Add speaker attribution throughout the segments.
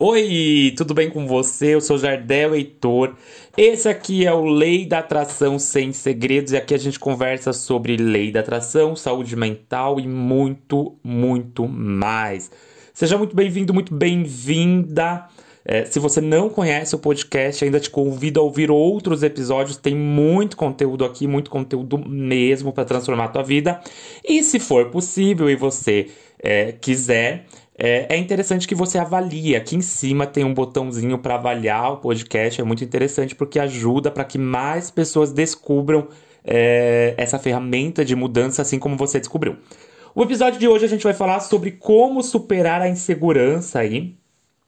Speaker 1: Oi, tudo bem com você? Eu sou Jardel Heitor. Esse aqui é o Lei da Atração Sem Segredos e aqui a gente conversa sobre lei da atração, saúde mental e muito, muito mais. Seja muito bem-vindo, muito bem-vinda. É, se você não conhece o podcast, ainda te convido a ouvir outros episódios. Tem muito conteúdo aqui, muito conteúdo mesmo para transformar a tua vida. E se for possível e você é, quiser, é, é, interessante que você avalie. Aqui em cima tem um botãozinho para avaliar o podcast. É muito interessante porque ajuda para que mais pessoas descubram é, essa ferramenta de mudança, assim como você descobriu. O episódio de hoje a gente vai falar sobre como superar a insegurança aí,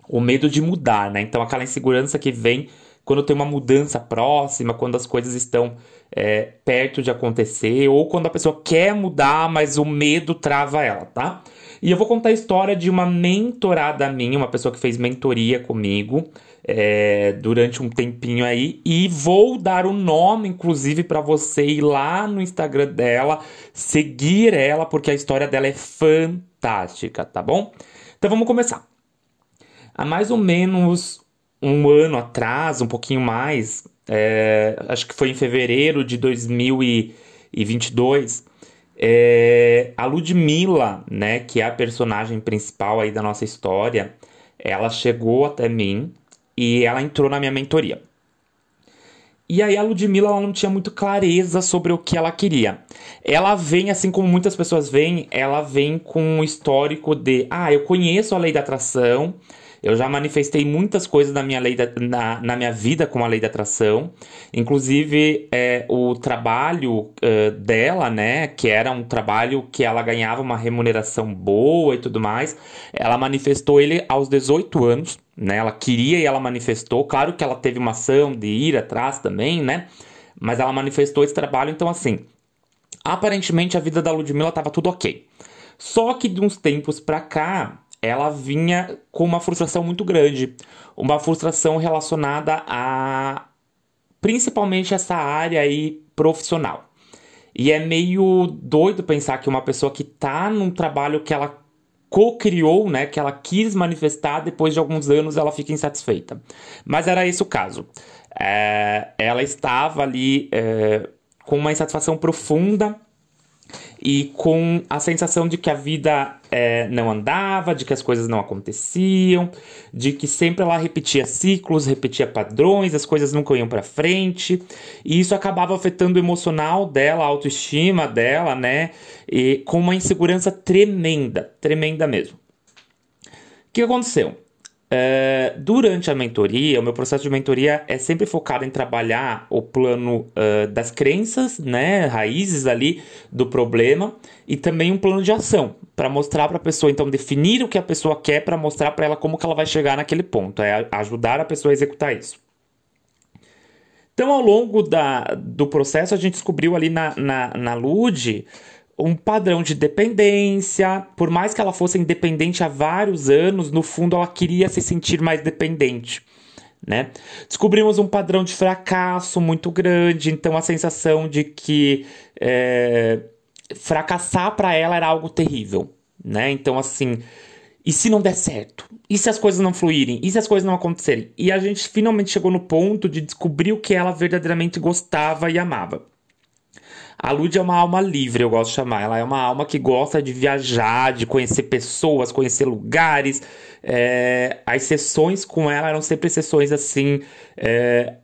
Speaker 1: o medo de mudar, né? Então, aquela insegurança que vem quando tem uma mudança próxima, quando as coisas estão é, perto de acontecer, ou quando a pessoa quer mudar, mas o medo trava ela, tá? E eu vou contar a história de uma mentorada minha, uma pessoa que fez mentoria comigo é, durante um tempinho aí. E vou dar o nome, inclusive, para você ir lá no Instagram dela, seguir ela, porque a história dela é fantástica, tá bom? Então vamos começar. Há mais ou menos um ano atrás, um pouquinho mais, é, acho que foi em fevereiro de 2022 é, a Ludmilla, né, que é a personagem principal aí da nossa história, ela chegou até mim e ela entrou na minha mentoria. E aí a Ludmilla ela não tinha muito clareza sobre o que ela queria. Ela vem, assim como muitas pessoas vêm, ela vem com um histórico de, ah, eu conheço a lei da atração, eu já manifestei muitas coisas na minha, lei da, na, na minha vida com a lei da atração. Inclusive, é, o trabalho uh, dela, né? Que era um trabalho que ela ganhava uma remuneração boa e tudo mais. Ela manifestou ele aos 18 anos, né? Ela queria e ela manifestou. Claro que ela teve uma ação de ir atrás também, né? Mas ela manifestou esse trabalho. Então, assim, aparentemente a vida da Ludmilla estava tudo ok. Só que de uns tempos pra cá, ela vinha com uma frustração muito grande, uma frustração relacionada a principalmente essa área aí profissional. E é meio doido pensar que uma pessoa que está num trabalho que ela co-criou, né, que ela quis manifestar, depois de alguns anos ela fica insatisfeita. Mas era esse o caso. É, ela estava ali é, com uma insatisfação profunda e com a sensação de que a vida é, não andava, de que as coisas não aconteciam, de que sempre ela repetia ciclos, repetia padrões, as coisas nunca iam para frente, e isso acabava afetando o emocional dela, a autoestima dela, né? E com uma insegurança tremenda, tremenda mesmo. O que aconteceu? Uh, durante a mentoria, o meu processo de mentoria é sempre focado em trabalhar o plano uh, das crenças, né, raízes ali do problema e também um plano de ação para mostrar para a pessoa, então definir o que a pessoa quer para mostrar para ela como que ela vai chegar naquele ponto, é ajudar a pessoa a executar isso. Então, ao longo da, do processo, a gente descobriu ali na, na, na LUD um padrão de dependência. Por mais que ela fosse independente há vários anos, no fundo ela queria se sentir mais dependente. Né? Descobrimos um padrão de fracasso muito grande, então a sensação de que é, fracassar para ela era algo terrível, né? Então assim, e se não der certo? E se as coisas não fluírem? E se as coisas não acontecerem? E a gente finalmente chegou no ponto de descobrir o que ela verdadeiramente gostava e amava. A Lud é uma alma livre, eu gosto de chamar. Ela é uma alma que gosta de viajar, de conhecer pessoas, conhecer lugares. É, as sessões com ela eram sempre sessões assim. É,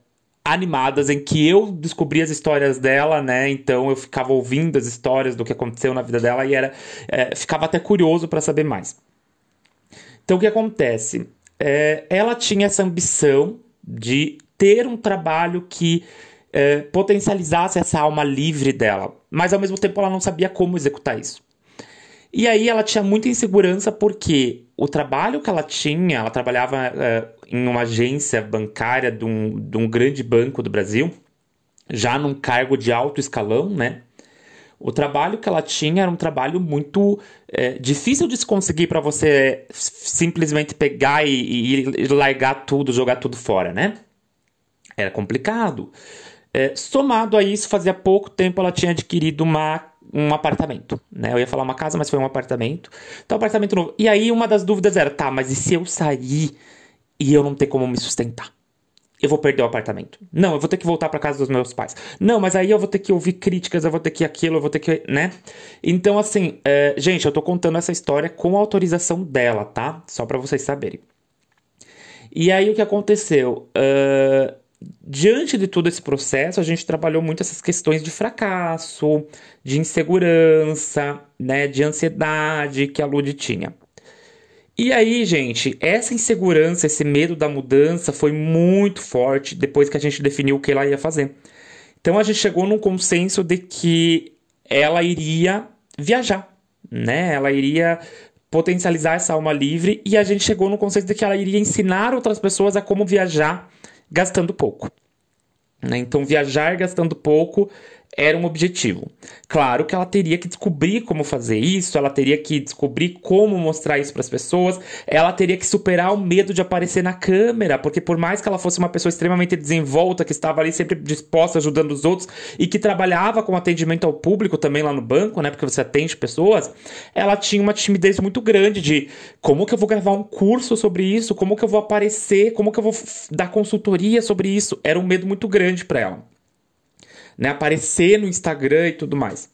Speaker 1: animadas em que eu descobri as histórias dela, né? Então eu ficava ouvindo as histórias do que aconteceu na vida dela e era é, ficava até curioso para saber mais. Então o que acontece? É, ela tinha essa ambição de ter um trabalho que é, potencializasse essa alma livre dela, mas ao mesmo tempo ela não sabia como executar isso. E aí ela tinha muita insegurança porque o trabalho que ela tinha, ela trabalhava é, em uma agência bancária de um, de um grande banco do Brasil, já num cargo de alto escalão, né? O trabalho que ela tinha era um trabalho muito é, difícil de se conseguir para você simplesmente pegar e, e, e largar tudo, jogar tudo fora, né? Era complicado. É, somado a isso, fazia pouco tempo ela tinha adquirido uma, um apartamento. Né? Eu ia falar uma casa, mas foi um apartamento. Então, apartamento novo. E aí, uma das dúvidas era: tá, mas e se eu sair e eu não ter como me sustentar. Eu vou perder o apartamento. Não, eu vou ter que voltar para casa dos meus pais. Não, mas aí eu vou ter que ouvir críticas, eu vou ter que aquilo, eu vou ter que, né? Então, assim, é, gente, eu tô contando essa história com a autorização dela, tá? Só para vocês saberem. E aí o que aconteceu? Uh, diante de todo esse processo, a gente trabalhou muito essas questões de fracasso, de insegurança, né, de ansiedade que a Lud tinha. E aí, gente, essa insegurança, esse medo da mudança foi muito forte depois que a gente definiu o que ela ia fazer. Então a gente chegou num consenso de que ela iria viajar, né? Ela iria potencializar essa alma livre e a gente chegou no conceito de que ela iria ensinar outras pessoas a como viajar gastando pouco. Né? Então, viajar gastando pouco era um objetivo. Claro que ela teria que descobrir como fazer isso, ela teria que descobrir como mostrar isso para as pessoas, ela teria que superar o medo de aparecer na câmera, porque por mais que ela fosse uma pessoa extremamente desenvolta, que estava ali sempre disposta ajudando os outros e que trabalhava com atendimento ao público também lá no banco, né, porque você atende pessoas, ela tinha uma timidez muito grande de como que eu vou gravar um curso sobre isso, como que eu vou aparecer, como que eu vou dar consultoria sobre isso, era um medo muito grande para ela né? Aparecer no Instagram e tudo mais.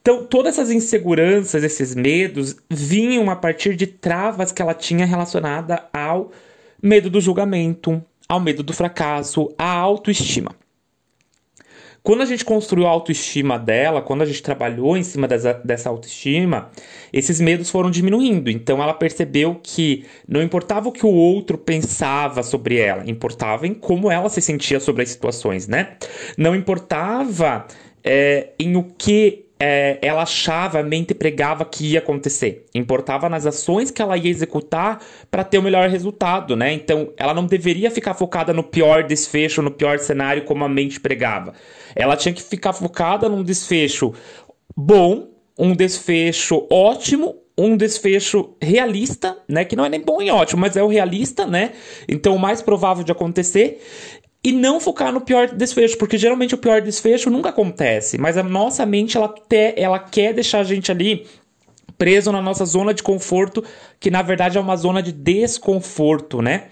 Speaker 1: Então, todas essas inseguranças, esses medos, vinham a partir de travas que ela tinha relacionada ao medo do julgamento, ao medo do fracasso, à autoestima. Quando a gente construiu a autoestima dela, quando a gente trabalhou em cima dessa, dessa autoestima, esses medos foram diminuindo. Então ela percebeu que não importava o que o outro pensava sobre ela, importava em como ela se sentia sobre as situações, né? Não importava é, em o que é, ela achava, a mente pregava que ia acontecer. Importava nas ações que ela ia executar para ter o melhor resultado, né? Então, ela não deveria ficar focada no pior desfecho, no pior cenário, como a mente pregava. Ela tinha que ficar focada num desfecho bom, um desfecho ótimo um desfecho realista, né? Que não é nem bom e ótimo, mas é o realista, né? Então, o mais provável de acontecer e não focar no pior desfecho, porque geralmente o pior desfecho nunca acontece, mas a nossa mente ela, te, ela quer deixar a gente ali preso na nossa zona de conforto, que na verdade é uma zona de desconforto, né?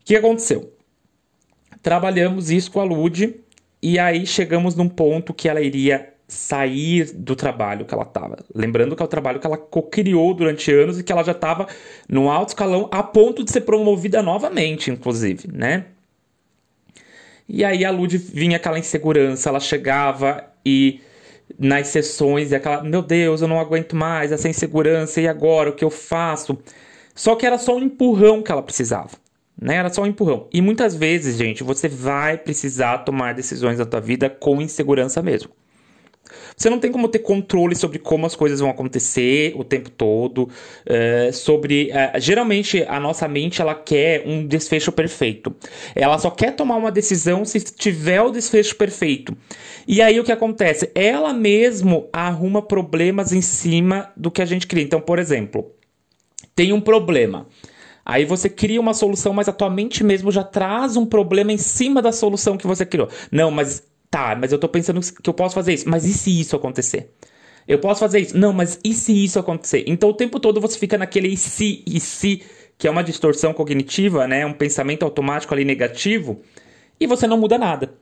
Speaker 1: O que aconteceu? Trabalhamos isso com a Lud e aí chegamos num ponto que ela iria sair do trabalho que ela estava. Lembrando que é o trabalho que ela co-criou durante anos e que ela já estava no alto escalão a ponto de ser promovida novamente, inclusive, né? E aí a Lud vinha aquela insegurança, ela chegava e nas sessões e aquela, meu Deus, eu não aguento mais essa insegurança, e agora o que eu faço? Só que era só um empurrão que ela precisava. Né? Era só um empurrão. E muitas vezes, gente, você vai precisar tomar decisões na tua vida com insegurança mesmo. Você não tem como ter controle sobre como as coisas vão acontecer o tempo todo. É, sobre. É, geralmente a nossa mente ela quer um desfecho perfeito. Ela só quer tomar uma decisão se tiver o desfecho perfeito. E aí o que acontece? Ela mesmo arruma problemas em cima do que a gente cria. Então, por exemplo, tem um problema. Aí você cria uma solução, mas a tua mente mesmo já traz um problema em cima da solução que você criou. Não, mas Tá, mas eu tô pensando que eu posso fazer isso. Mas e se isso acontecer? Eu posso fazer isso. Não, mas e se isso acontecer? Então o tempo todo você fica naquele e se, e se, que é uma distorção cognitiva, né? Um pensamento automático ali negativo, e você não muda nada.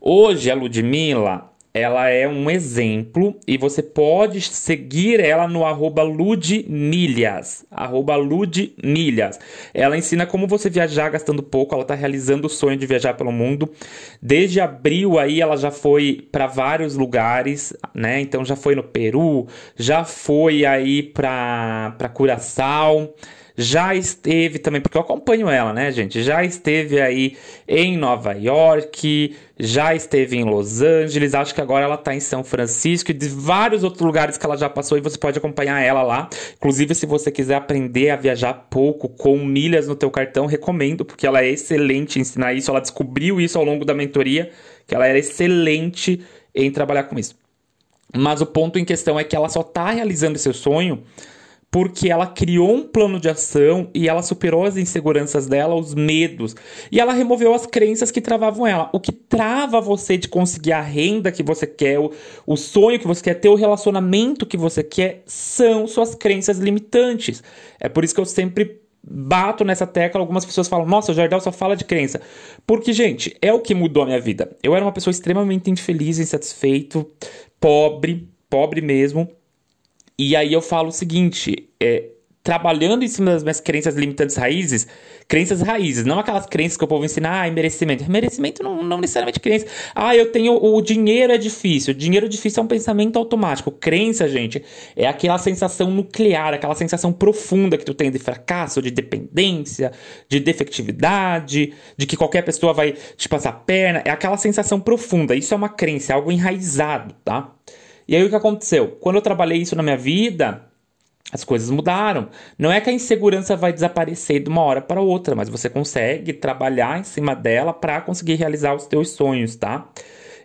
Speaker 1: Hoje a Ludmilla, ela é um exemplo e você pode seguir ela no arroba ludmilhas, arroba ludmilhas. Ela ensina como você viajar gastando pouco, ela está realizando o sonho de viajar pelo mundo. Desde abril aí ela já foi para vários lugares, né? Então já foi no Peru, já foi aí para Curaçao, já esteve também, porque eu acompanho ela, né, gente? Já esteve aí em Nova York, já esteve em Los Angeles, acho que agora ela tá em São Francisco e de vários outros lugares que ela já passou e você pode acompanhar ela lá. Inclusive, se você quiser aprender a viajar pouco com milhas no teu cartão, recomendo, porque ela é excelente em ensinar isso, ela descobriu isso ao longo da mentoria, que ela era excelente em trabalhar com isso. Mas o ponto em questão é que ela só tá realizando seu sonho porque ela criou um plano de ação e ela superou as inseguranças dela, os medos, e ela removeu as crenças que travavam ela. O que trava você de conseguir a renda que você quer, o, o sonho que você quer, ter o relacionamento que você quer, são suas crenças limitantes. É por isso que eu sempre bato nessa tecla, algumas pessoas falam, nossa, o Jardel só fala de crença. Porque, gente, é o que mudou a minha vida. Eu era uma pessoa extremamente infeliz, insatisfeito, pobre, pobre mesmo. E aí eu falo o seguinte, é, trabalhando em cima das minhas crenças limitantes raízes, crenças raízes, não aquelas crenças que o povo ensina, ah, merecimento. Merecimento não, não necessariamente crença. Ah, eu tenho. O dinheiro é difícil. O dinheiro difícil é um pensamento automático. Crença, gente, é aquela sensação nuclear, aquela sensação profunda que tu tem de fracasso, de dependência, de defectividade, de que qualquer pessoa vai te passar a perna. É aquela sensação profunda. Isso é uma crença, é algo enraizado, tá? E aí o que aconteceu? Quando eu trabalhei isso na minha vida, as coisas mudaram. Não é que a insegurança vai desaparecer de uma hora para outra, mas você consegue trabalhar em cima dela para conseguir realizar os teus sonhos, tá?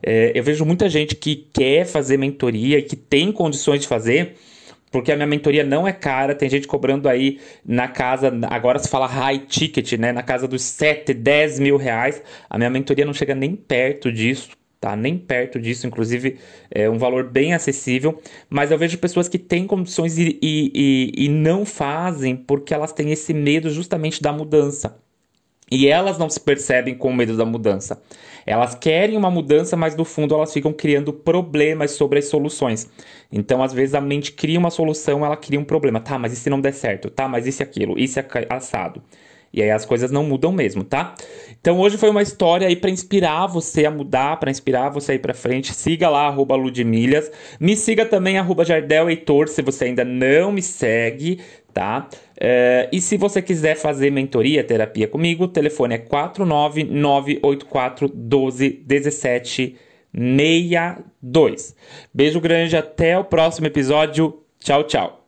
Speaker 1: É, eu vejo muita gente que quer fazer mentoria e que tem condições de fazer, porque a minha mentoria não é cara, tem gente cobrando aí na casa, agora se fala high ticket, né? Na casa dos 7, 10 mil reais. A minha mentoria não chega nem perto disso tá? Nem perto disso, inclusive é um valor bem acessível, mas eu vejo pessoas que têm condições e, e, e, e não fazem porque elas têm esse medo justamente da mudança. E elas não se percebem com medo da mudança. Elas querem uma mudança, mas no fundo elas ficam criando problemas sobre as soluções. Então, às vezes, a mente cria uma solução, ela cria um problema. Tá, mas e se não der certo? Tá, mas e se aquilo? Isso é assado. E aí as coisas não mudam mesmo, tá? Então hoje foi uma história aí para inspirar você a mudar, para inspirar você a ir para frente. Siga lá arroba Ludmilhas. Me siga também arroba Jardel Heitor, se você ainda não me segue, tá? Uh, e se você quiser fazer mentoria, terapia comigo, o telefone é 49984 12 17 62. Beijo grande, até o próximo episódio. Tchau, tchau.